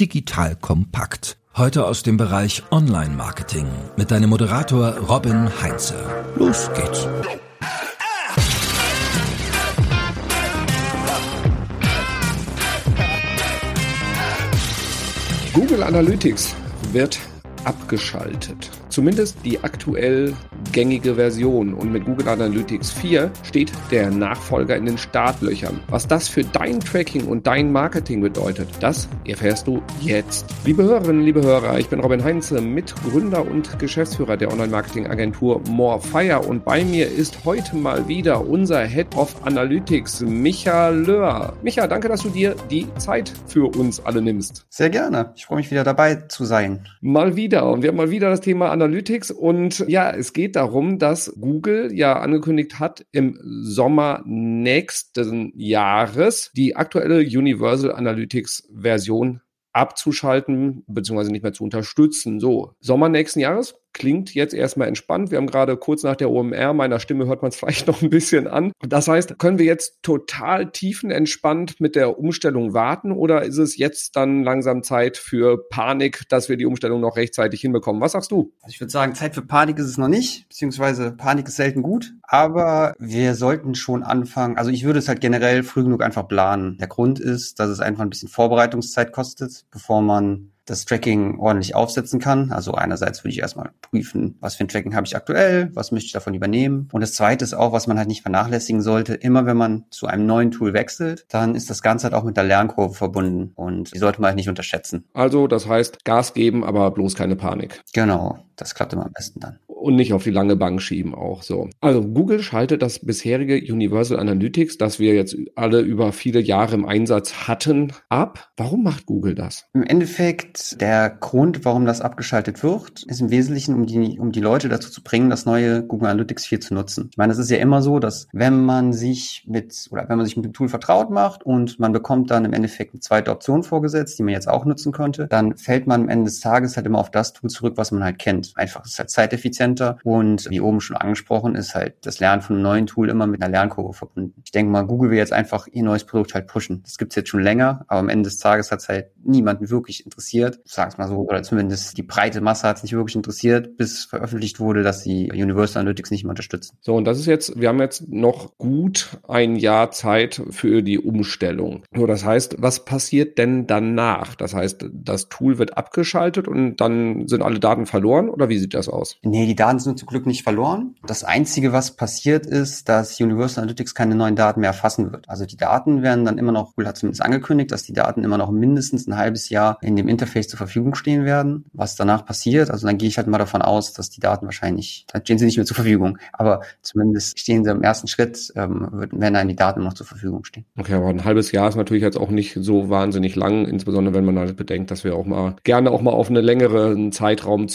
digital kompakt. Heute aus dem Bereich Online-Marketing mit deinem Moderator Robin Heinze. Los geht's. Google Analytics wird abgeschaltet. Zumindest die aktuell gängige Version. Und mit Google Analytics 4 steht der Nachfolger in den Startlöchern. Was das für dein Tracking und dein Marketing bedeutet, das erfährst du jetzt. Liebe Hörerinnen, liebe Hörer, ich bin Robin Heinze, Mitgründer und Geschäftsführer der Online-Marketing-Agentur Morefire und bei mir ist heute mal wieder unser Head of Analytics, Micha Löhr. Micha, danke, dass du dir die Zeit für uns alle nimmst. Sehr gerne. Ich freue mich wieder dabei zu sein. Mal wieder. Und wir haben mal wieder das Thema Analytics und ja, es geht darum, dass Google ja angekündigt hat, im Sommer nächsten Jahres die aktuelle Universal Analytics Version abzuschalten bzw. nicht mehr zu unterstützen. So, Sommer nächsten Jahres klingt jetzt erstmal entspannt. Wir haben gerade kurz nach der OMR, meiner Stimme hört man es vielleicht noch ein bisschen an. Das heißt, können wir jetzt total tiefenentspannt mit der Umstellung warten oder ist es jetzt dann langsam Zeit für Panik, dass wir die Umstellung noch rechtzeitig hinbekommen? Was sagst du? Also ich würde sagen, Zeit für Panik ist es noch nicht, beziehungsweise Panik ist selten gut, aber wir sollten schon anfangen. Also ich würde es halt generell früh genug einfach planen. Der Grund ist, dass es einfach ein bisschen Vorbereitungszeit kostet, bevor man das Tracking ordentlich aufsetzen kann. Also einerseits würde ich erstmal prüfen, was für ein Tracking habe ich aktuell, was möchte ich davon übernehmen. Und das zweite ist auch, was man halt nicht vernachlässigen sollte, immer wenn man zu einem neuen Tool wechselt, dann ist das Ganze halt auch mit der Lernkurve verbunden und die sollte man halt nicht unterschätzen. Also das heißt Gas geben, aber bloß keine Panik. Genau, das klappt immer am besten dann und nicht auf die lange Bank schieben auch so. Also Google schaltet das bisherige Universal Analytics, das wir jetzt alle über viele Jahre im Einsatz hatten, ab. Warum macht Google das? Im Endeffekt der Grund, warum das abgeschaltet wird, ist im Wesentlichen, um die, um die Leute dazu zu bringen, das neue Google Analytics 4 zu nutzen. Ich meine, es ist ja immer so, dass wenn man sich mit oder wenn man sich mit dem Tool vertraut macht und man bekommt dann im Endeffekt eine zweite Option vorgesetzt, die man jetzt auch nutzen könnte, dann fällt man am Ende des Tages halt immer auf das Tool zurück, was man halt kennt. Einfach, ist halt zeiteffizient effizienter und wie oben schon angesprochen ist halt das Lernen von einem neuen Tool immer mit einer Lernkurve verbunden. Ich denke mal, Google will jetzt einfach ihr neues Produkt halt pushen. Das gibt's jetzt schon länger, aber am Ende des Tages hat's halt niemanden wirklich interessiert. Ich sag's mal so, oder zumindest die breite Masse hat's nicht wirklich interessiert, bis veröffentlicht wurde, dass sie Universal Analytics nicht mehr unterstützen. So, und das ist jetzt, wir haben jetzt noch gut ein Jahr Zeit für die Umstellung. So, das heißt, was passiert denn danach? Das heißt, das Tool wird abgeschaltet und dann sind alle Daten verloren oder wie sieht das aus? Nee, die Daten sind zum Glück nicht verloren. Das Einzige, was passiert ist, dass Universal Analytics keine neuen Daten mehr erfassen wird. Also die Daten werden dann immer noch, Google hat zumindest angekündigt, dass die Daten immer noch mindestens ein halbes Jahr in dem Interface zur Verfügung stehen werden. Was danach passiert, also dann gehe ich halt mal davon aus, dass die Daten wahrscheinlich, dann stehen sie nicht mehr zur Verfügung. Aber zumindest stehen sie im ersten Schritt, ähm, werden dann die Daten noch zur Verfügung stehen. Okay, aber ein halbes Jahr ist natürlich jetzt auch nicht so wahnsinnig lang, insbesondere wenn man halt bedenkt, dass wir auch mal gerne auch mal auf einen längeren Zeitraum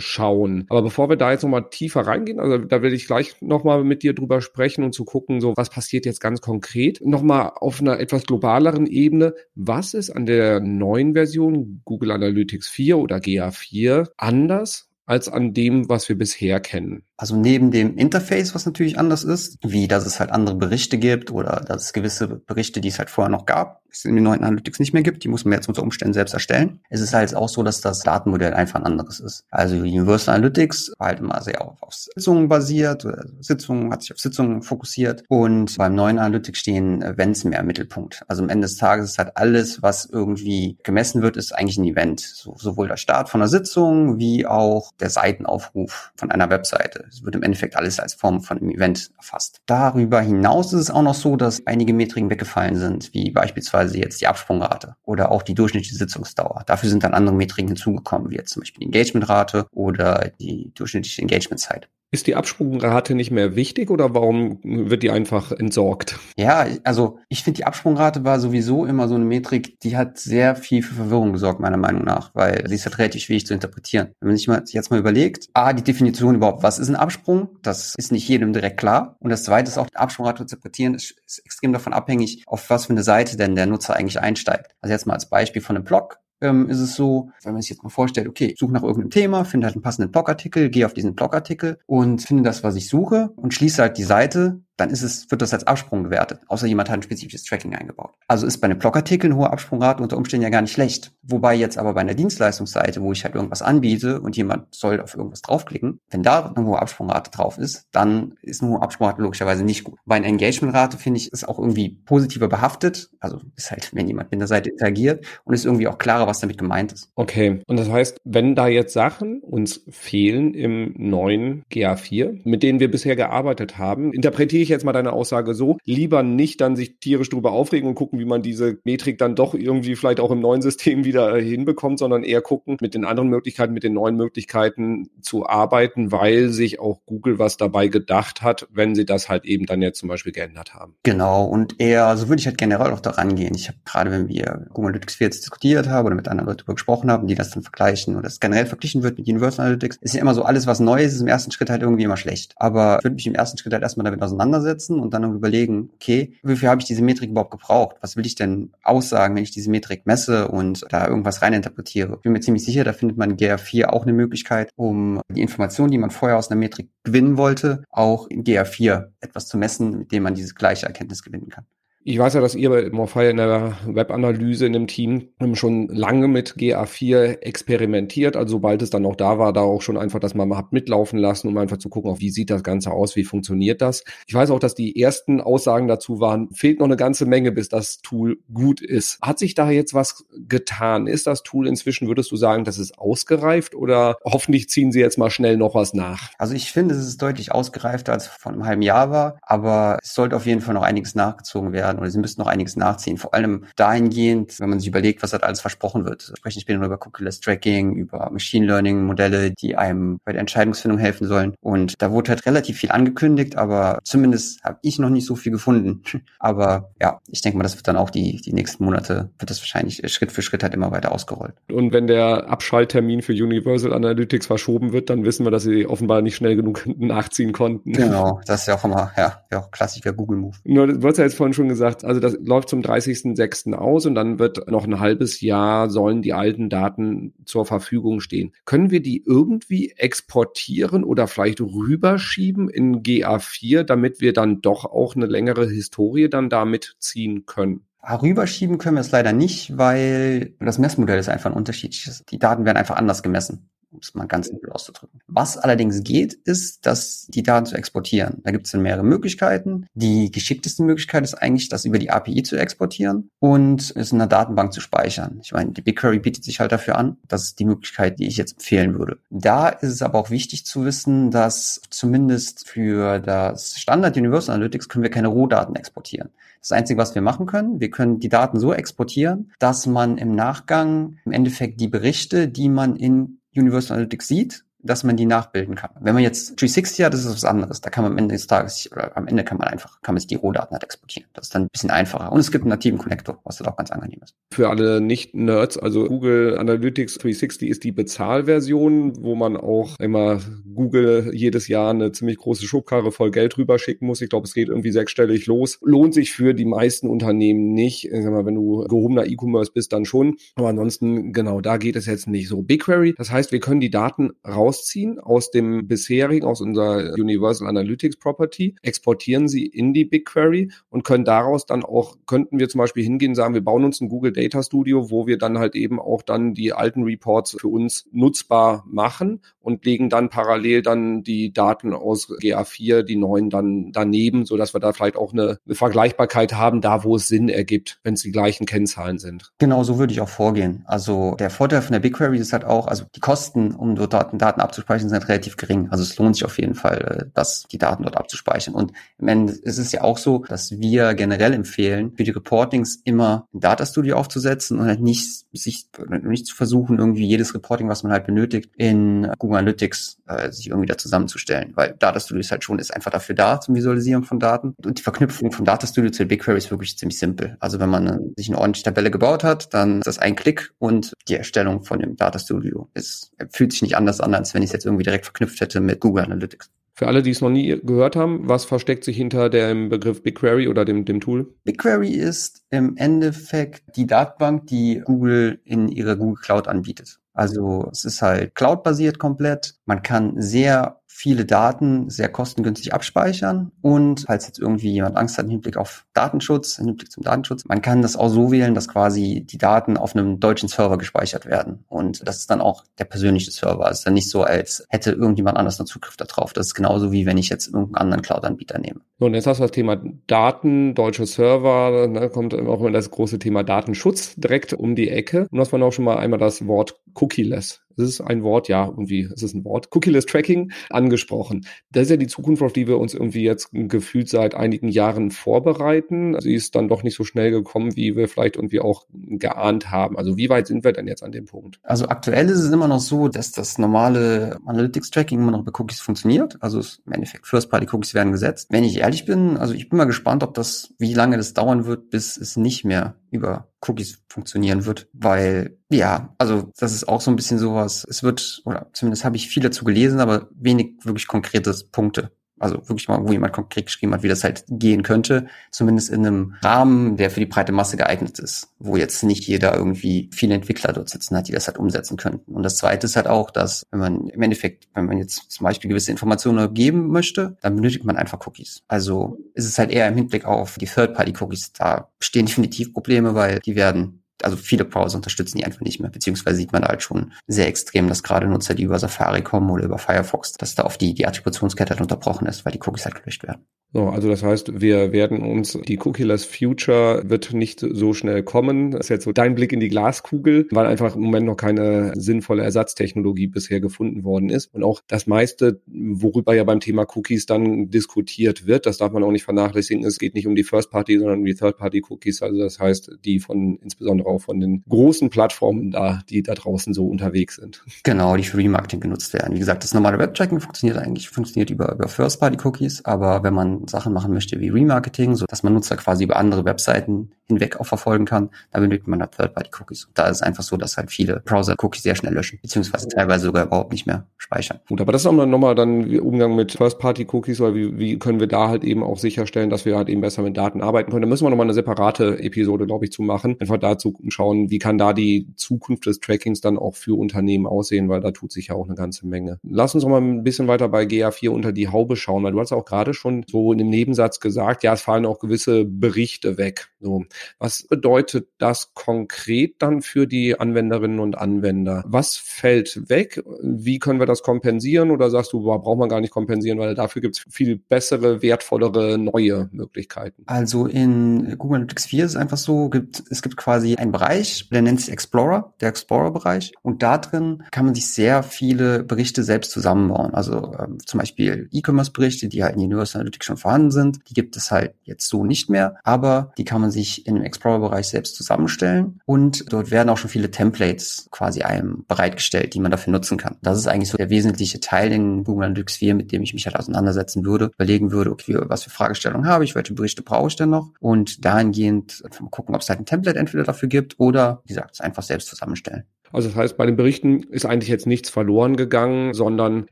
zurückschauen. Aber bevor wir da jetzt nochmal tiefer reingehen, also da will ich gleich nochmal mit dir drüber sprechen und zu gucken, so was passiert jetzt ganz konkret. Nochmal auf einer etwas globaleren Ebene, was ist an der neuen Version Google Analytics 4 oder GA4 anders als an dem, was wir bisher kennen? Also neben dem Interface, was natürlich anders ist, wie dass es halt andere Berichte gibt oder dass es gewisse Berichte, die es halt vorher noch gab, es in den neuen Analytics nicht mehr gibt, die muss man jetzt unter Umständen selbst erstellen. Es ist halt auch so, dass das Datenmodell einfach ein anderes ist. Also Universal Analytics war halt immer sehr auf, auf Sitzungen basiert, Sitzungen hat sich auf Sitzungen fokussiert und beim neuen Analytics stehen Events mehr im Mittelpunkt. Also am Ende des Tages ist halt alles, was irgendwie gemessen wird, ist eigentlich ein Event. So, sowohl der Start von einer Sitzung wie auch der Seitenaufruf von einer Webseite. Es wird im Endeffekt alles als Form von einem Event erfasst. Darüber hinaus ist es auch noch so, dass einige Metriken weggefallen sind, wie beispielsweise jetzt die Absprungrate oder auch die durchschnittliche Sitzungsdauer. Dafür sind dann andere Metriken hinzugekommen, wie jetzt zum Beispiel die Engagementrate oder die durchschnittliche Engagementzeit. Ist die Absprungrate nicht mehr wichtig oder warum wird die einfach entsorgt? Ja, also ich finde, die Absprungrate war sowieso immer so eine Metrik, die hat sehr viel für Verwirrung gesorgt, meiner Meinung nach, weil sie ist halt relativ schwierig zu interpretieren. Wenn man sich mal, jetzt mal überlegt, A, die Definition überhaupt, was ist ein Absprung? Das ist nicht jedem direkt klar. Und das zweite ist auch, die Absprungrate zu interpretieren, ist, ist extrem davon abhängig, auf was für eine Seite denn der Nutzer eigentlich einsteigt. Also jetzt mal als Beispiel von einem Blog ähm, ist es so, wenn man sich jetzt mal vorstellt, okay, suche nach irgendeinem Thema, finde halt einen passenden Blogartikel, gehe auf diesen Blogartikel und finde das, was ich suche und schließe halt die Seite, dann ist es, wird das als Absprung gewertet. Außer jemand hat ein spezifisches Tracking eingebaut. Also ist bei einem Blogartikel eine hohe Absprungrate unter Umständen ja gar nicht schlecht. Wobei jetzt aber bei einer Dienstleistungsseite, wo ich halt irgendwas anbiete und jemand soll auf irgendwas draufklicken, wenn da eine hohe Absprungrate drauf ist, dann ist eine hohe Absprungrate logischerweise nicht gut. Bei einer Engagementrate finde ich, ist auch irgendwie positiver behaftet. Also ist halt, wenn jemand mit der Seite interagiert und ist irgendwie auch klarer, was damit gemeint ist. Okay. Und das heißt, wenn da jetzt Sachen uns fehlen im neuen GA4, mit denen wir bisher gearbeitet haben, interpretiere ich jetzt mal deine Aussage so, lieber nicht dann sich tierisch drüber aufregen und gucken, wie man diese Metrik dann doch irgendwie vielleicht auch im neuen System wieder äh, hinbekommt, sondern eher gucken, mit den anderen Möglichkeiten, mit den neuen Möglichkeiten zu arbeiten, weil sich auch Google was dabei gedacht hat, wenn sie das halt eben dann jetzt zum Beispiel geändert haben. Genau. Und eher, so würde ich halt generell auch daran gehen. Ich habe gerade, wenn wir Google Analytics 4 jetzt diskutiert haben oder mit anderen Leuten darüber gesprochen haben, die das dann vergleichen oder das generell verglichen wird mit Universal Analytics, ist ja immer so, alles was neu ist, ist im ersten Schritt halt irgendwie immer schlecht. Aber ich würde mich im ersten Schritt halt erstmal damit auseinandersetzen und dann überlegen, okay, wofür habe ich diese Metrik überhaupt gebraucht? Was will ich denn aussagen, wenn ich diese Metrik messe und da irgendwas reininterpretiere? Ich bin mir ziemlich sicher, da findet man in GA4 auch eine Möglichkeit, um die Informationen, die man vorher aus einer Metrik gewinnen wollte, auch in GA4 etwas zu messen, mit dem man diese gleiche Erkenntnis gewinnen kann. Ich weiß ja, dass ihr bei Morphy in der Webanalyse in dem Team schon lange mit GA4 experimentiert. Also sobald es dann auch da war, da auch schon einfach das mal habt mitlaufen lassen, um einfach zu gucken, auf wie sieht das Ganze aus, wie funktioniert das. Ich weiß auch, dass die ersten Aussagen dazu waren, fehlt noch eine ganze Menge, bis das Tool gut ist. Hat sich da jetzt was getan? Ist das Tool inzwischen, würdest du sagen, das ist ausgereift oder hoffentlich ziehen sie jetzt mal schnell noch was nach? Also ich finde, es ist deutlich ausgereifter als vor einem halben Jahr war, aber es sollte auf jeden Fall noch einiges nachgezogen werden werden oder sie müssen noch einiges nachziehen. Vor allem dahingehend, wenn man sich überlegt, was halt alles versprochen wird. Wir sprechen später über Cookie-less Tracking, über Machine Learning Modelle, die einem bei der Entscheidungsfindung helfen sollen. Und da wurde halt relativ viel angekündigt, aber zumindest habe ich noch nicht so viel gefunden. aber ja, ich denke mal, das wird dann auch die, die nächsten Monate, wird das wahrscheinlich Schritt für Schritt halt immer weiter ausgerollt. Und wenn der Abschalttermin für Universal Analytics verschoben wird, dann wissen wir, dass sie offenbar nicht schnell genug nachziehen konnten. Genau, das ist ja auch immer, ja, ja auch klassischer Google-Move. Nur, du hast ja jetzt vorhin schon gesagt, gesagt, also das läuft zum 30.06. aus und dann wird noch ein halbes Jahr sollen die alten Daten zur Verfügung stehen. Können wir die irgendwie exportieren oder vielleicht rüberschieben in GA4, damit wir dann doch auch eine längere Historie dann damit ziehen können? Ah, rüberschieben können wir es leider nicht, weil das Messmodell ist einfach ein unterschiedliches. Die Daten werden einfach anders gemessen um es mal ganz simpel auszudrücken. Was allerdings geht, ist, dass die Daten zu exportieren. Da gibt es dann mehrere Möglichkeiten. Die geschickteste Möglichkeit ist eigentlich, das über die API zu exportieren und es in einer Datenbank zu speichern. Ich meine, die BigQuery bietet sich halt dafür an. Das ist die Möglichkeit, die ich jetzt empfehlen würde. Da ist es aber auch wichtig zu wissen, dass zumindest für das Standard Universal Analytics können wir keine Rohdaten exportieren. Das Einzige, was wir machen können, wir können die Daten so exportieren, dass man im Nachgang im Endeffekt die Berichte, die man in Universal Analytics sieht, dass man die nachbilden kann. Wenn man jetzt 360 hat, das ist was anderes. Da kann man am Ende des Tages, oder am Ende kann man einfach, kann man sich die Rohdaten halt exportieren. Das ist dann ein bisschen einfacher. Und es gibt einen nativen Connector, was dann auch ganz angenehm ist. Für alle Nicht-Nerds, also Google Analytics 360 ist die Bezahlversion, wo man auch immer Google jedes Jahr eine ziemlich große Schubkarre voll Geld rüberschicken muss. Ich glaube, es geht irgendwie sechsstellig los. Lohnt sich für die meisten Unternehmen nicht. Ich sag mal, wenn du gehobener E-Commerce bist, dann schon. Aber ansonsten, genau, da geht es jetzt nicht so. BigQuery, das heißt, wir können die Daten raus rausziehen aus dem bisherigen, aus unserer Universal Analytics Property, exportieren sie in die BigQuery und können daraus dann auch, könnten wir zum Beispiel hingehen, sagen, wir bauen uns ein Google Data Studio, wo wir dann halt eben auch dann die alten Reports für uns nutzbar machen und legen dann parallel dann die Daten aus GA4, die neuen dann daneben, so dass wir da vielleicht auch eine, eine Vergleichbarkeit haben, da wo es Sinn ergibt, wenn es die gleichen Kennzahlen sind. Genau, so würde ich auch vorgehen. Also der Vorteil von der BigQuery ist halt auch, also die Kosten, um dort Daten, Daten Daten abzuspeichern, sind halt relativ gering. Also es lohnt sich auf jeden Fall, äh, das, die Daten dort abzuspeichern. Und im Ende ist es ja auch so, dass wir generell empfehlen, für die Reportings immer ein Data Studio aufzusetzen und halt nicht sich nicht zu versuchen, irgendwie jedes Reporting, was man halt benötigt, in Google Analytics äh, sich irgendwie da zusammenzustellen. Weil Data Studio ist halt schon, ist einfach dafür da zum Visualisieren von Daten. Und die Verknüpfung vom Data Studio zu BigQuery ist wirklich ziemlich simpel. Also wenn man äh, sich eine ordentliche Tabelle gebaut hat, dann ist das ein Klick und die Erstellung von dem Data Studio ist, fühlt sich nicht anders an, als wenn ich es jetzt irgendwie direkt verknüpft hätte mit Google Analytics. Für alle, die es noch nie gehört haben, was versteckt sich hinter dem Begriff BigQuery oder dem, dem Tool? BigQuery ist im Endeffekt die Datenbank, die Google in ihrer Google Cloud anbietet. Also es ist halt cloud-basiert komplett. Man kann sehr viele Daten sehr kostengünstig abspeichern und falls jetzt irgendwie jemand Angst hat im Hinblick auf Datenschutz, im Hinblick zum Datenschutz, man kann das auch so wählen, dass quasi die Daten auf einem deutschen Server gespeichert werden und das ist dann auch der persönliche Server. Es ist dann nicht so, als hätte irgendjemand anders noch Zugriff darauf. Das ist genauso wie wenn ich jetzt irgendeinen anderen Cloud-Anbieter nehme. Und jetzt hast du das Thema Daten, deutsche Server, da ne, kommt auch immer das große Thema Datenschutz direkt um die Ecke. Und das war auch schon mal einmal das Wort Cookie-less es ist ein Wort, ja, irgendwie, es ist ein Wort, Cookie-less Tracking angesprochen. Das ist ja die Zukunft, auf die wir uns irgendwie jetzt gefühlt seit einigen Jahren vorbereiten. Sie ist dann doch nicht so schnell gekommen, wie wir vielleicht irgendwie auch geahnt haben. Also wie weit sind wir denn jetzt an dem Punkt? Also aktuell ist es immer noch so, dass das normale Analytics-Tracking immer noch bei Cookies funktioniert. Also im Endeffekt First-Party-Cookies werden gesetzt. Wenn ich ehrlich bin, also ich bin mal gespannt, ob das, wie lange das dauern wird, bis es nicht mehr über Cookies funktionieren wird, weil ja, also das ist auch so ein bisschen sowas. Es wird oder zumindest habe ich viel dazu gelesen, aber wenig wirklich konkretes Punkte. Also wirklich mal, wo jemand konkret geschrieben hat, wie das halt gehen könnte. Zumindest in einem Rahmen, der für die breite Masse geeignet ist, wo jetzt nicht jeder irgendwie viele Entwickler dort sitzen hat, die das halt umsetzen könnten. Und das zweite ist halt auch, dass wenn man im Endeffekt, wenn man jetzt zum Beispiel gewisse Informationen geben möchte, dann benötigt man einfach Cookies. Also ist es halt eher im Hinblick auf die Third-Party-Cookies. Da bestehen definitiv Probleme, weil die werden also viele Browser unterstützen die einfach nicht mehr, beziehungsweise sieht man halt schon sehr extrem, dass gerade Nutzer, die über Safari kommen oder über Firefox, dass da auf die, die Attributionskette halt unterbrochen ist, weil die Cookies halt gelöscht werden. So, also das heißt, wir werden uns, die Cookieless Future wird nicht so schnell kommen. Das ist jetzt so dein Blick in die Glaskugel, weil einfach im Moment noch keine sinnvolle Ersatztechnologie bisher gefunden worden ist. Und auch das meiste, worüber ja beim Thema Cookies dann diskutiert wird, das darf man auch nicht vernachlässigen. Es geht nicht um die First Party, sondern um die Third Party Cookies. Also das heißt, die von, insbesondere auch von den großen Plattformen da, die da draußen so unterwegs sind. Genau, die für Remarketing genutzt werden. Wie gesagt, das normale Webtracking funktioniert eigentlich, funktioniert über, über First Party Cookies, aber wenn man Sachen machen möchte wie Remarketing, so dass man Nutzer quasi über andere Webseiten hinweg auch verfolgen kann, da benötigt man halt Third-Party-Cookies. Da ist es einfach so, dass halt viele Browser Cookies sehr schnell löschen, beziehungsweise teilweise sogar überhaupt nicht mehr speichern. Gut, aber das ist auch nochmal dann Umgang mit First-Party-Cookies, oder wie, wie können wir da halt eben auch sicherstellen, dass wir halt eben besser mit Daten arbeiten können. Da müssen wir nochmal eine separate Episode, glaube ich, zu machen. Einfach dazu schauen, wie kann da die Zukunft des Trackings dann auch für Unternehmen aussehen, weil da tut sich ja auch eine ganze Menge. Lass uns noch mal ein bisschen weiter bei GA4 unter die Haube schauen, weil du hast auch gerade schon so in dem Nebensatz gesagt, ja, es fallen auch gewisse Berichte weg. So, was bedeutet das konkret dann für die Anwenderinnen und Anwender? Was fällt weg? Wie können wir das kompensieren? Oder sagst du, boah, braucht man gar nicht kompensieren, weil dafür gibt es viel bessere, wertvollere, neue Möglichkeiten? Also in Google Analytics 4 ist es einfach so, gibt, es gibt quasi einen Bereich, der nennt sich Explorer, der Explorer-Bereich. Und da drin kann man sich sehr viele Berichte selbst zusammenbauen. Also ähm, zum Beispiel E-Commerce-Berichte, die halt in Universal Analytics schon vorhanden sind. Die gibt es halt jetzt so nicht mehr, aber die kann man sich in dem Explorer-Bereich selbst zusammenstellen. Und dort werden auch schon viele Templates quasi einem bereitgestellt, die man dafür nutzen kann. Das ist eigentlich so der wesentliche Teil in Google Analytics 4, mit dem ich mich halt auseinandersetzen würde, überlegen würde, okay, was für Fragestellungen habe ich, welche Berichte brauche ich denn noch? Und dahingehend gucken, ob es halt ein Template entweder dafür gibt oder, wie gesagt, es einfach selbst zusammenstellen. Also das heißt, bei den Berichten ist eigentlich jetzt nichts verloren gegangen, sondern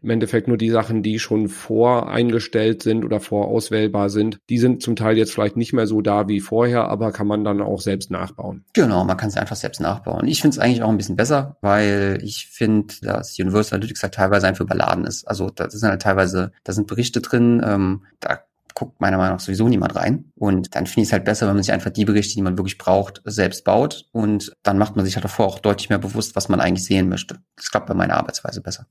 im Endeffekt nur die Sachen, die schon voreingestellt sind oder vorauswählbar sind, die sind zum Teil jetzt vielleicht nicht mehr so da wie vorher, aber kann man dann auch selbst nachbauen. Genau, man kann es einfach selbst nachbauen. Ich finde es eigentlich auch ein bisschen besser, weil ich finde, dass Universal Analytics halt teilweise einfach überladen ist. Also da sind halt teilweise, da sind Berichte drin, ähm, da guckt meiner Meinung nach sowieso niemand rein. Und dann finde ich es halt besser, wenn man sich einfach die Berichte, die man wirklich braucht, selbst baut. Und dann macht man sich halt davor auch deutlich mehr bewusst, was man eigentlich sehen möchte. Das klappt bei meiner Arbeitsweise besser.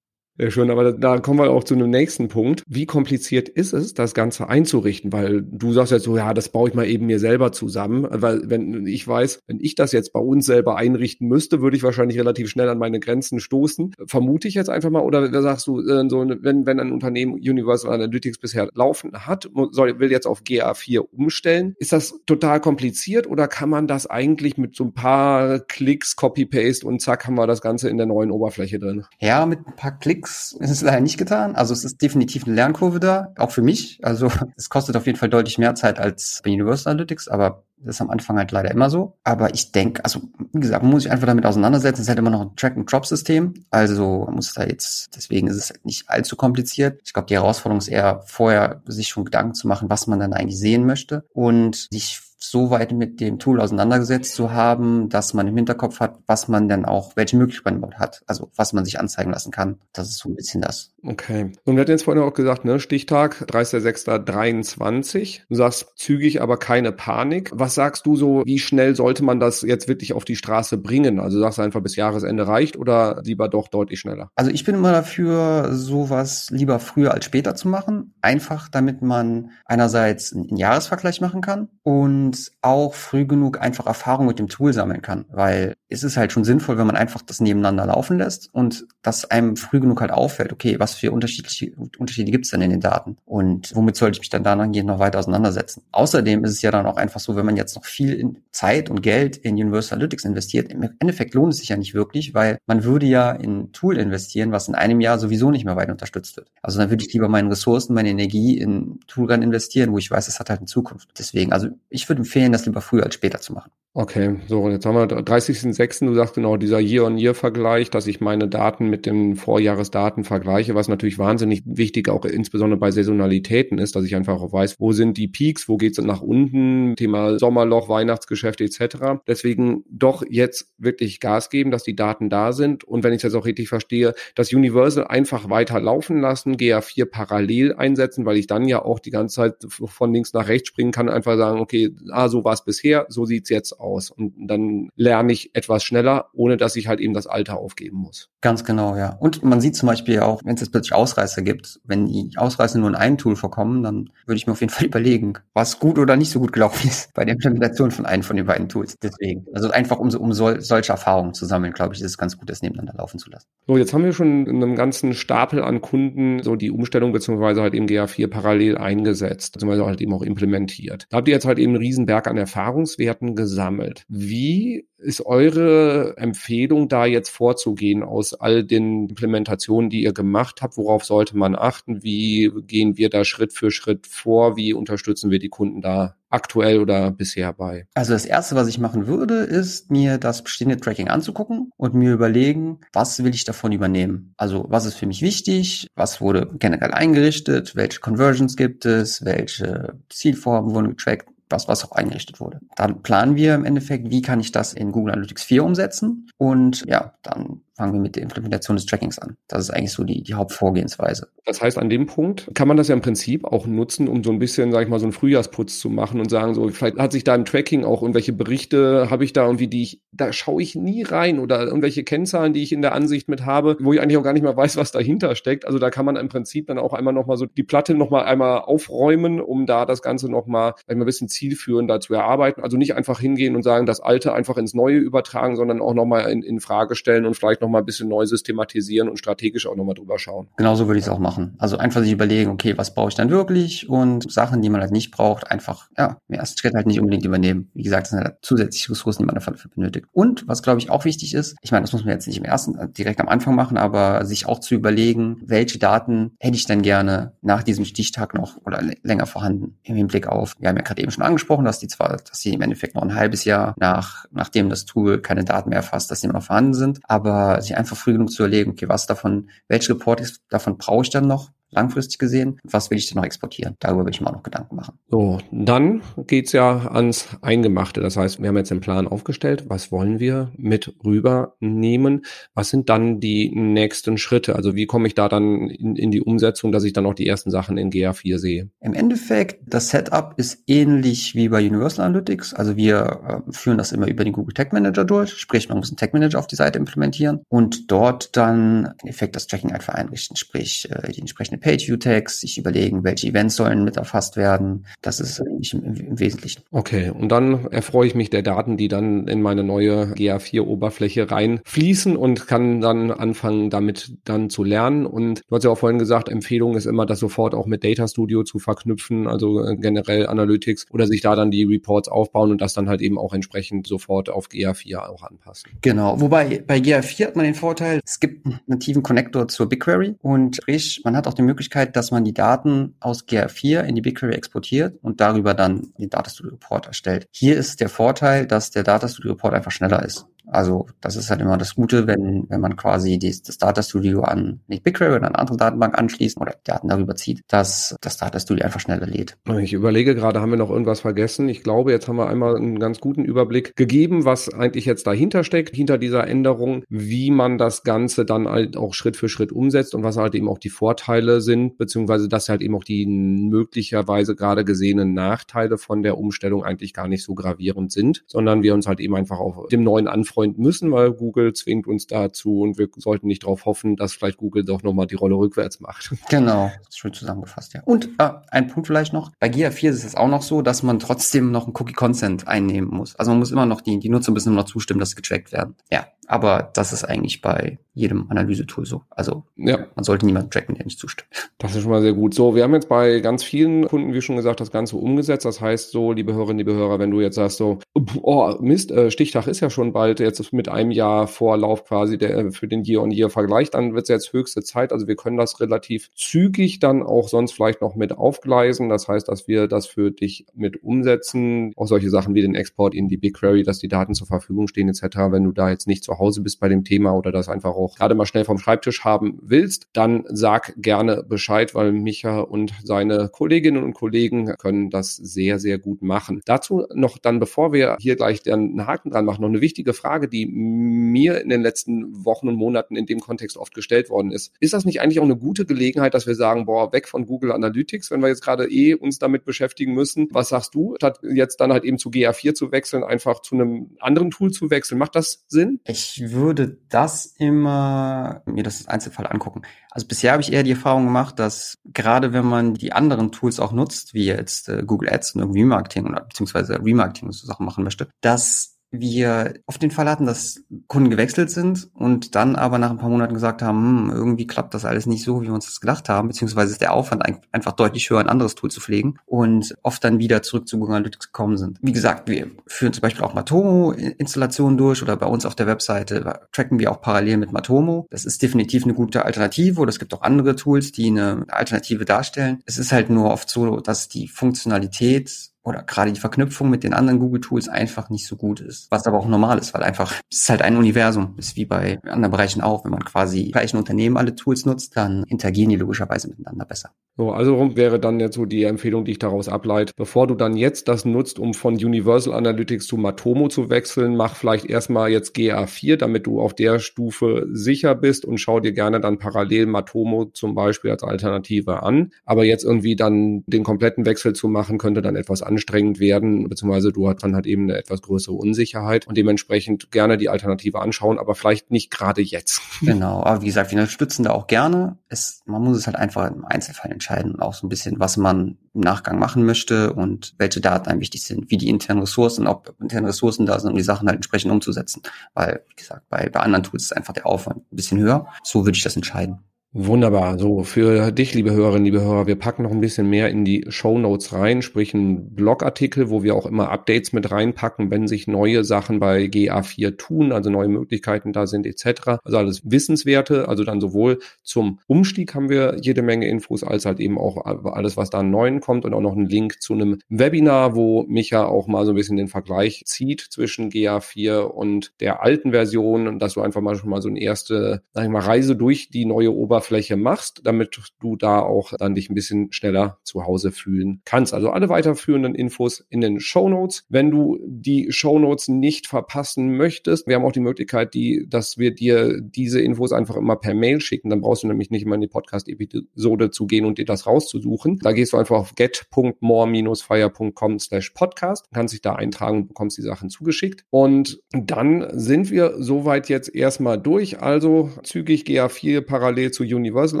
Sehr schön, aber da, kommen wir auch zu einem nächsten Punkt. Wie kompliziert ist es, das Ganze einzurichten? Weil du sagst jetzt so, ja, das baue ich mal eben mir selber zusammen. Weil wenn ich weiß, wenn ich das jetzt bei uns selber einrichten müsste, würde ich wahrscheinlich relativ schnell an meine Grenzen stoßen. Vermute ich jetzt einfach mal, oder sagst du, äh, so, wenn, wenn ein Unternehmen Universal Analytics bisher laufen hat, soll, will jetzt auf GA4 umstellen, ist das total kompliziert oder kann man das eigentlich mit so ein paar Klicks, Copy-Paste und zack, haben wir das Ganze in der neuen Oberfläche drin? Ja, mit ein paar Klicks Klicks ist es leider nicht getan. Also es ist definitiv eine Lernkurve da, auch für mich. Also es kostet auf jeden Fall deutlich mehr Zeit als bei Universal Analytics, aber das ist am Anfang halt leider immer so. Aber ich denke, also wie gesagt, man muss sich einfach damit auseinandersetzen. Es ist halt immer noch ein Track-and-Drop-System. Also man muss da jetzt, deswegen ist es halt nicht allzu kompliziert. Ich glaube, die Herausforderung ist eher vorher, sich schon Gedanken zu machen, was man dann eigentlich sehen möchte und sich so weit mit dem Tool auseinandergesetzt zu haben, dass man im Hinterkopf hat, was man dann auch, welche Möglichkeiten man hat, also was man sich anzeigen lassen kann. Das ist so ein bisschen das. Okay. Und wir hatten jetzt vorhin auch gesagt, ne, Stichtag 30.06.23. Du sagst zügig, aber keine Panik. Was sagst du so, wie schnell sollte man das jetzt wirklich auf die Straße bringen? Also sagst du einfach bis Jahresende reicht oder lieber doch deutlich schneller? Also ich bin immer dafür, sowas lieber früher als später zu machen. Einfach damit man einerseits einen Jahresvergleich machen kann und auch früh genug einfach Erfahrung mit dem Tool sammeln kann. Weil es ist halt schon sinnvoll, wenn man einfach das nebeneinander laufen lässt und das einem früh genug halt auffällt, okay, was für unterschiedliche Unterschiede gibt es denn in den Daten und womit sollte ich mich dann danach noch weiter auseinandersetzen. Außerdem ist es ja dann auch einfach so, wenn man jetzt noch viel Zeit und Geld in Universal Analytics investiert, im Endeffekt lohnt es sich ja nicht wirklich, weil man würde ja in Tool investieren, was in einem Jahr sowieso nicht mehr weiter unterstützt wird. Also dann würde ich lieber meine Ressourcen, meine Energie in Tool rein investieren, wo ich weiß, es hat halt eine Zukunft. Deswegen, also ich würde empfehlen, das lieber früher als später zu machen. Okay, so jetzt haben wir 30.06. Du sagst genau dieser Year-on-Year-Vergleich, dass ich meine Daten mit den Vorjahresdaten vergleiche, was natürlich wahnsinnig wichtig auch insbesondere bei Saisonalitäten ist, dass ich einfach auch weiß, wo sind die Peaks, wo geht's nach unten, Thema Sommerloch, Weihnachtsgeschäft etc. Deswegen doch jetzt wirklich Gas geben, dass die Daten da sind und wenn ich das auch richtig verstehe, das Universal einfach weiter laufen lassen, GA4 parallel einsetzen, weil ich dann ja auch die ganze Zeit von links nach rechts springen kann, einfach sagen, okay, ah, so war bisher, so sieht's jetzt aus. Und dann lerne ich etwas schneller, ohne dass ich halt eben das Alter aufgeben muss. Ganz genau, ja. Und man sieht zum Beispiel auch, wenn es jetzt plötzlich Ausreißer gibt, wenn die Ausreißer nur in einem Tool vorkommen, dann würde ich mir auf jeden Fall überlegen, was gut oder nicht so gut gelaufen ist bei der Implementation von einem von den beiden Tools. Deswegen. Also einfach um, um sol solche Erfahrungen zu sammeln, glaube ich, ist es ganz gut, das nebeneinander laufen zu lassen. So, jetzt haben wir schon in einem ganzen Stapel an Kunden so die Umstellung beziehungsweise halt eben GA4 parallel eingesetzt, beziehungsweise halt eben auch implementiert. Da habt ihr jetzt halt eben einen Riesenberg an Erfahrungswerten gesammelt. Wie ist eure Empfehlung, da jetzt vorzugehen aus all den Implementationen, die ihr gemacht habt? Worauf sollte man achten? Wie gehen wir da Schritt für Schritt vor? Wie unterstützen wir die Kunden da aktuell oder bisher bei? Also das erste, was ich machen würde, ist mir das bestehende Tracking anzugucken und mir überlegen, was will ich davon übernehmen? Also was ist für mich wichtig? Was wurde generell eingerichtet? Welche Conversions gibt es? Welche Zielformen wurden getrackt? Was, was auch eingerichtet wurde. Dann planen wir im Endeffekt, wie kann ich das in Google Analytics 4 umsetzen und ja, dann fangen wir mit der Implementation des Trackings an. Das ist eigentlich so die, die Hauptvorgehensweise. Das heißt, an dem Punkt kann man das ja im Prinzip auch nutzen, um so ein bisschen, sag ich mal, so einen Frühjahrsputz zu machen und sagen, so, vielleicht hat sich da im Tracking auch irgendwelche Berichte, habe ich da irgendwie, die ich, da schaue ich nie rein oder irgendwelche Kennzahlen, die ich in der Ansicht mit habe, wo ich eigentlich auch gar nicht mehr weiß, was dahinter steckt. Also da kann man im Prinzip dann auch einmal nochmal so die Platte nochmal einmal aufräumen, um da das Ganze nochmal ein bisschen zielführender zu erarbeiten. Also nicht einfach hingehen und sagen, das Alte einfach ins Neue übertragen, sondern auch nochmal in, in Frage stellen und vielleicht nochmal ein bisschen neu systematisieren und strategisch auch nochmal drüber schauen. Genauso würde ich es auch machen. Also einfach sich überlegen, okay, was brauche ich dann wirklich und Sachen, die man halt nicht braucht, einfach, ja, im ersten Schritt halt nicht unbedingt übernehmen. Wie gesagt, das sind halt zusätzliche Ressourcen, die man dafür benötigt. Und was, glaube ich, auch wichtig ist, ich meine, das muss man jetzt nicht im ersten, äh, direkt am Anfang machen, aber sich auch zu überlegen, welche Daten hätte ich denn gerne nach diesem Stichtag noch oder länger vorhanden im Hinblick auf, wir haben ja gerade eben schon angesprochen, dass die zwar, dass sie im Endeffekt noch ein halbes Jahr nach, nachdem das Tool keine Daten mehr erfasst, dass die immer noch vorhanden sind, aber sich einfach früh genug zu überlegen, okay, was davon, welche Reportings davon brauche ich dann noch? Langfristig gesehen, was will ich denn noch exportieren? Darüber will ich mir auch noch Gedanken machen. So, dann geht's ja ans Eingemachte. Das heißt, wir haben jetzt den Plan aufgestellt. Was wollen wir mit rübernehmen? Was sind dann die nächsten Schritte? Also wie komme ich da dann in, in die Umsetzung, dass ich dann auch die ersten Sachen in GA4 sehe? Im Endeffekt, das Setup ist ähnlich wie bei Universal Analytics. Also wir äh, führen das immer über den Google Tag Manager durch. Sprich, man muss einen Tag Manager auf die Seite implementieren und dort dann im Endeffekt das Tracking einfach einrichten. Sprich, äh, die entsprechende Page-View-Tags, sich überlegen, welche Events sollen mit erfasst werden. Das ist eigentlich im, im, Wesentlichen. Okay, und dann erfreue ich mich der Daten, die dann in meine neue GA4-Oberfläche reinfließen und kann dann anfangen, damit dann zu lernen. Und du hast ja auch vorhin gesagt, Empfehlung ist immer, das sofort auch mit Data Studio zu verknüpfen, also äh, generell Analytics oder sich da dann die Reports aufbauen und das dann halt eben auch entsprechend sofort auf GA4 auch anpassen. Genau, wobei bei GA4 hat man den Vorteil, es gibt einen nativen Connector zur BigQuery und sprich, man hat auch die Möglichkeit, dass man die Daten aus GR4 in die BigQuery exportiert und darüber dann den Data Studio Report erstellt. Hier ist der Vorteil, dass der Data Studio Report einfach schneller ist. Also das ist halt immer das Gute, wenn, wenn man quasi das, das Data Studio an nicht BigQuery oder eine andere Datenbank anschließt oder Daten darüber zieht, dass das Data Studio einfach schneller lädt. Ich überlege gerade, haben wir noch irgendwas vergessen? Ich glaube, jetzt haben wir einmal einen ganz guten Überblick gegeben, was eigentlich jetzt dahinter steckt, hinter dieser Änderung, wie man das Ganze dann halt auch Schritt für Schritt umsetzt und was halt eben auch die Vorteile sind, beziehungsweise dass halt eben auch die möglicherweise gerade gesehenen Nachteile von der Umstellung eigentlich gar nicht so gravierend sind, sondern wir uns halt eben einfach auf dem neuen anfreunden müssen, weil Google zwingt uns dazu und wir sollten nicht darauf hoffen, dass vielleicht Google doch nochmal die Rolle rückwärts macht. Genau, schön zusammengefasst, ja. Und äh, ein Punkt vielleicht noch. Bei GA4 ist es auch noch so, dass man trotzdem noch einen Cookie-Consent einnehmen muss. Also man muss immer noch die, die Nutzer müssen immer noch zustimmen, dass sie getrackt werden. Ja, aber das ist eigentlich bei jedem Analysetool so. Also ja. man sollte niemanden tracken, der nicht zustimmt. Das ist schon mal sehr gut. So, wir haben jetzt bei ganz vielen Kunden, wie schon gesagt, das Ganze umgesetzt. Das heißt so, liebe Hörerinnen, liebe Hörer, wenn du jetzt sagst so, oh Mist, äh, Stichtag ist ja schon bald, jetzt mit einem Jahr Vorlauf quasi der, äh, für den Year-on-Year-Vergleich, dann wird es jetzt höchste Zeit. Also wir können das relativ zügig dann auch sonst vielleicht noch mit aufgleisen. Das heißt, dass wir das für dich mit umsetzen. Auch solche Sachen wie den Export in die BigQuery, dass die Daten zur Verfügung stehen etc. Wenn du da jetzt nicht zu Hause bist bei dem Thema oder das einfach auch gerade mal schnell vom Schreibtisch haben willst, dann sag gerne Bescheid, weil Micha und seine Kolleginnen und Kollegen können das sehr, sehr gut machen. Dazu noch dann, bevor wir hier gleich dann Haken dran machen, noch eine wichtige Frage, die mir in den letzten Wochen und Monaten in dem Kontext oft gestellt worden ist. Ist das nicht eigentlich auch eine gute Gelegenheit, dass wir sagen, boah, weg von Google Analytics, wenn wir jetzt gerade eh uns damit beschäftigen müssen? Was sagst du, statt jetzt dann halt eben zu GA4 zu wechseln, einfach zu einem anderen Tool zu wechseln? Macht das Sinn? Ich würde das immer mir das Einzelfall angucken. Also bisher habe ich eher die Erfahrung gemacht, dass gerade wenn man die anderen Tools auch nutzt, wie jetzt äh, Google Ads und Remarketing oder beziehungsweise Remarketing so Sachen machen möchte, dass wir oft den Fall hatten, dass Kunden gewechselt sind und dann aber nach ein paar Monaten gesagt haben, hm, irgendwie klappt das alles nicht so, wie wir uns das gedacht haben, beziehungsweise ist der Aufwand einfach deutlich höher, ein anderes Tool zu pflegen und oft dann wieder zurück zu Google Analytics gekommen sind. Wie gesagt, wir führen zum Beispiel auch Matomo-Installationen durch oder bei uns auf der Webseite tracken wir auch parallel mit Matomo. Das ist definitiv eine gute Alternative oder es gibt auch andere Tools, die eine Alternative darstellen. Es ist halt nur oft so, dass die Funktionalität oder gerade die Verknüpfung mit den anderen Google-Tools einfach nicht so gut ist. Was aber auch normal ist, weil einfach es ist halt ein Universum, ist wie bei anderen Bereichen auch. Wenn man quasi gleichen Unternehmen alle Tools nutzt, dann interagieren die logischerweise miteinander besser. So, also wäre dann jetzt so die Empfehlung, die ich daraus ableite. Bevor du dann jetzt das nutzt, um von Universal Analytics zu Matomo zu wechseln, mach vielleicht erstmal jetzt GA4, damit du auf der Stufe sicher bist und schau dir gerne dann parallel Matomo zum Beispiel als Alternative an. Aber jetzt irgendwie dann den kompletten Wechsel zu machen, könnte dann etwas anstrengend werden, beziehungsweise du hast dann halt eben eine etwas größere Unsicherheit und dementsprechend gerne die Alternative anschauen, aber vielleicht nicht gerade jetzt. Genau, aber wie gesagt, wir unterstützen da auch gerne. Es, man muss es halt einfach im Einzelfall entscheiden auch so ein bisschen, was man im Nachgang machen möchte und welche Daten einem wichtig sind, wie die internen Ressourcen, ob interne Ressourcen da sind, um die Sachen halt entsprechend umzusetzen. Weil, wie gesagt, bei, bei anderen Tools ist einfach der Aufwand ein bisschen höher. So würde ich das entscheiden. Wunderbar. So, für dich, liebe Hörerinnen, liebe Hörer, wir packen noch ein bisschen mehr in die Show Notes rein, sprich ein Blogartikel, wo wir auch immer Updates mit reinpacken, wenn sich neue Sachen bei GA4 tun, also neue Möglichkeiten da sind, etc. Also alles Wissenswerte, also dann sowohl zum Umstieg haben wir jede Menge Infos, als halt eben auch alles, was da an Neuen kommt und auch noch einen Link zu einem Webinar, wo Micha auch mal so ein bisschen den Vergleich zieht zwischen GA4 und der alten Version und dass du einfach mal schon mal so eine erste, sag ich mal, Reise durch die neue Oberfläche Oberfläche machst, damit du da auch dann dich ein bisschen schneller zu Hause fühlen kannst. Also alle weiterführenden Infos in den Show Notes. Wenn du die Show Notes nicht verpassen möchtest, wir haben auch die Möglichkeit, die, dass wir dir diese Infos einfach immer per Mail schicken. Dann brauchst du nämlich nicht immer in die Podcast-Episode zu gehen und dir das rauszusuchen. Da gehst du einfach auf get.more-fire.com slash podcast, kannst dich da eintragen und bekommst die Sachen zugeschickt. Und dann sind wir soweit jetzt erstmal durch. Also zügig GA4 parallel zu Universal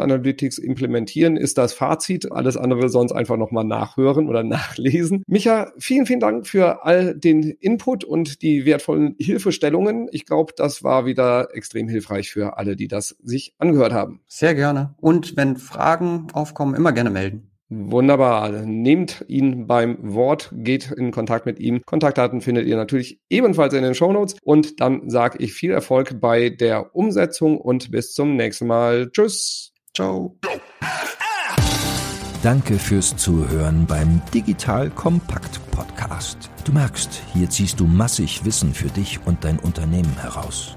Analytics implementieren, ist das Fazit. Alles andere sonst einfach nochmal nachhören oder nachlesen. Micha, vielen, vielen Dank für all den Input und die wertvollen Hilfestellungen. Ich glaube, das war wieder extrem hilfreich für alle, die das sich angehört haben. Sehr gerne. Und wenn Fragen aufkommen, immer gerne melden. Wunderbar. Nehmt ihn beim Wort, geht in Kontakt mit ihm. Kontaktdaten findet ihr natürlich ebenfalls in den Show Notes. Und dann sage ich viel Erfolg bei der Umsetzung und bis zum nächsten Mal. Tschüss. Ciao. Danke fürs Zuhören beim Digital Kompakt Podcast. Du merkst, hier ziehst du massig Wissen für dich und dein Unternehmen heraus.